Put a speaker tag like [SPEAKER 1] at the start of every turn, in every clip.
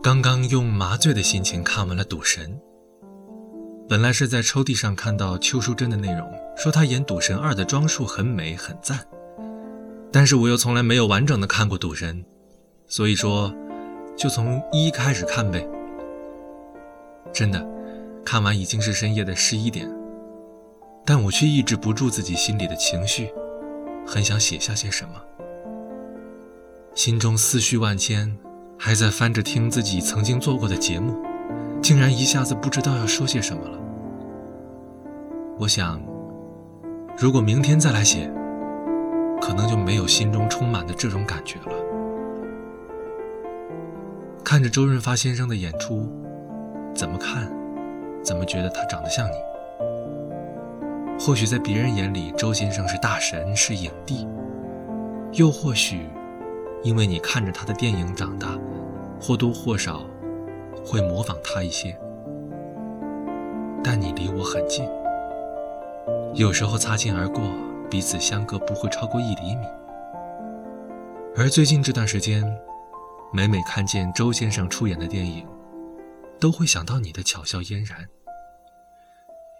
[SPEAKER 1] 刚刚用麻醉的心情看完了《赌神》，本来是在抽屉上看到邱淑贞的内容，说她演《赌神二》的装束很美很赞，但是我又从来没有完整的看过《赌神》，所以说就从一开始看呗。真的，看完已经是深夜的十一点，但我却抑制不住自己心里的情绪，很想写下些什么，心中思绪万千。还在翻着听自己曾经做过的节目，竟然一下子不知道要说些什么了。我想，如果明天再来写，可能就没有心中充满的这种感觉了。看着周润发先生的演出，怎么看，怎么觉得他长得像你？或许在别人眼里，周先生是大神，是影帝；又或许……因为你看着他的电影长大，或多或少会模仿他一些，但你离我很近，有时候擦肩而过，彼此相隔不会超过一厘米。而最近这段时间，每每看见周先生出演的电影，都会想到你的巧笑嫣然，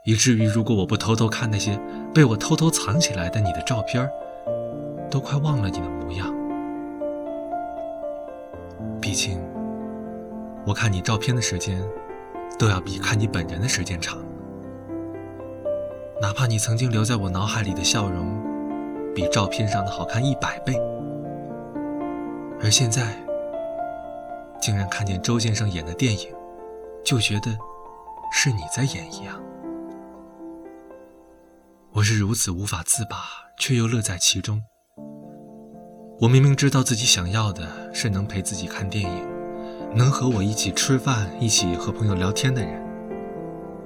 [SPEAKER 1] 以至于如果我不偷偷看那些被我偷偷藏起来的你的照片，都快忘了你的模样。毕竟，我看你照片的时间，都要比看你本人的时间长。哪怕你曾经留在我脑海里的笑容，比照片上的好看一百倍，而现在，竟然看见周先生演的电影，就觉得是你在演一样。我是如此无法自拔，却又乐在其中。我明明知道自己想要的是能陪自己看电影，能和我一起吃饭、一起和朋友聊天的人，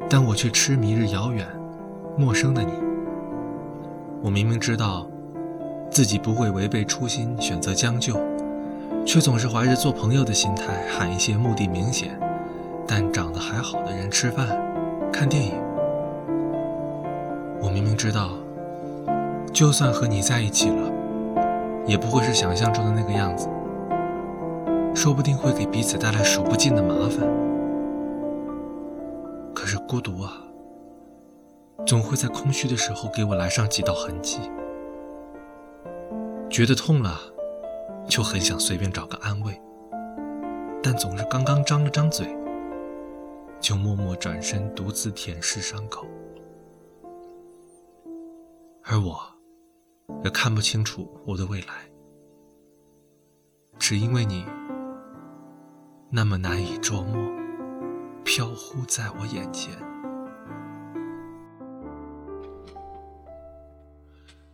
[SPEAKER 1] 但我却痴迷着遥远、陌生的你。我明明知道自己不会违背初心选择将就，却总是怀着做朋友的心态喊一些目的明显但长得还好的人吃饭、看电影。我明明知道，就算和你在一起了。也不会是想象中的那个样子，说不定会给彼此带来数不尽的麻烦。可是孤独啊，总会在空虚的时候给我来上几道痕迹。觉得痛了，就很想随便找个安慰，但总是刚刚张了张嘴，就默默转身独自舔舐伤口，而我。也看不清楚我的未来，只因为你那么难以捉摸，飘忽在我眼前。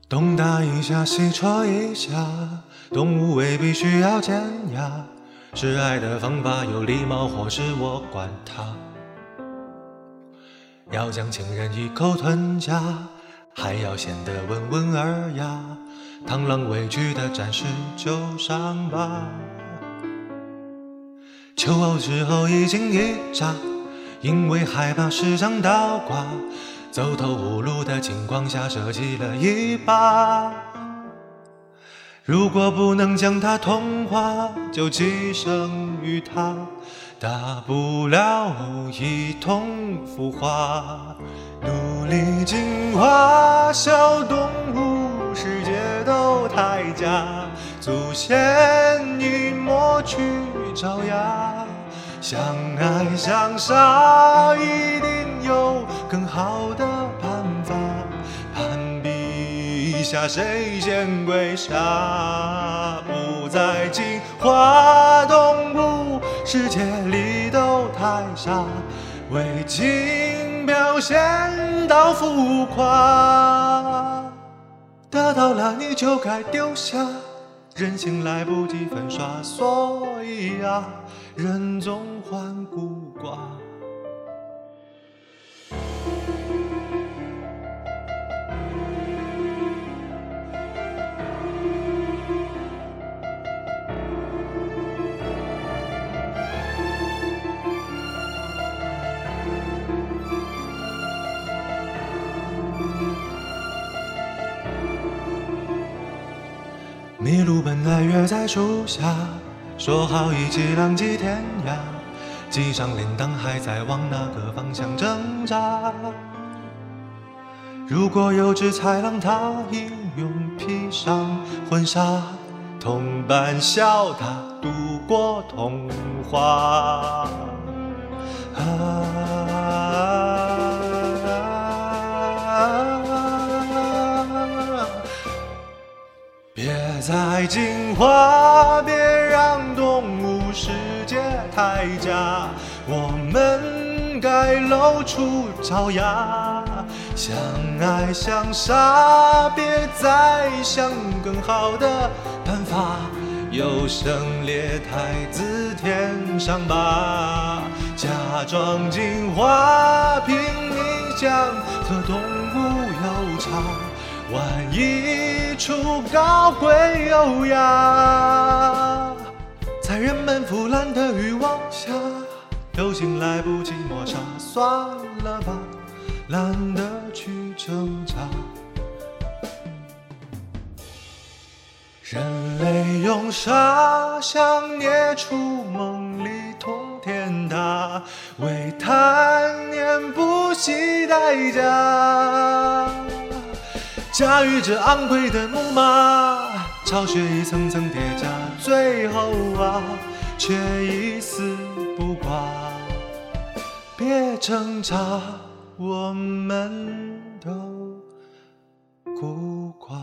[SPEAKER 2] 东打一下，西戳一下，动物未必需要尖牙，示爱的方法有礼貌，或是我管他。要将情人一口吞下。还要显得温文尔雅，螳螂委屈的展示旧伤疤。求偶之后一惊一乍，因为害怕时常倒挂，走投无路的情况下设计了一把。如果不能将它同化，就寄生于它，大不了一同腐化。努力进化，小动物世界都太假，祖先已抹去爪牙，相爱相杀一定有更好的办法，攀比一下谁先跪下，不再进化，动物世界里都太傻，为情。表现到浮夸，得到了你就该丢下，人心来不及粉刷，所以啊，人总患孤寡。路本来
[SPEAKER 1] 约在树下，说好一起浪迹天涯，系上铃铛还在往哪个方向挣扎？如果有只豺狼，它英勇披上婚纱，同伴笑他度过童话。别再进化，别让动物世界太假，我们该露出爪牙。相爱相杀，别再想更好的办法，优胜劣汰自天上吧。假装进化，拼命想和动物有差，玩一出高贵优雅，在人们腐烂的欲望下，有心来不及抹杀，算了吧。懒得去挣扎，人类用沙想捏出梦里通天塔，为贪念不惜代价。驾驭着昂贵的木马，巢穴一层层叠加，最后啊，却一丝不挂。别挣扎。我们都孤寡。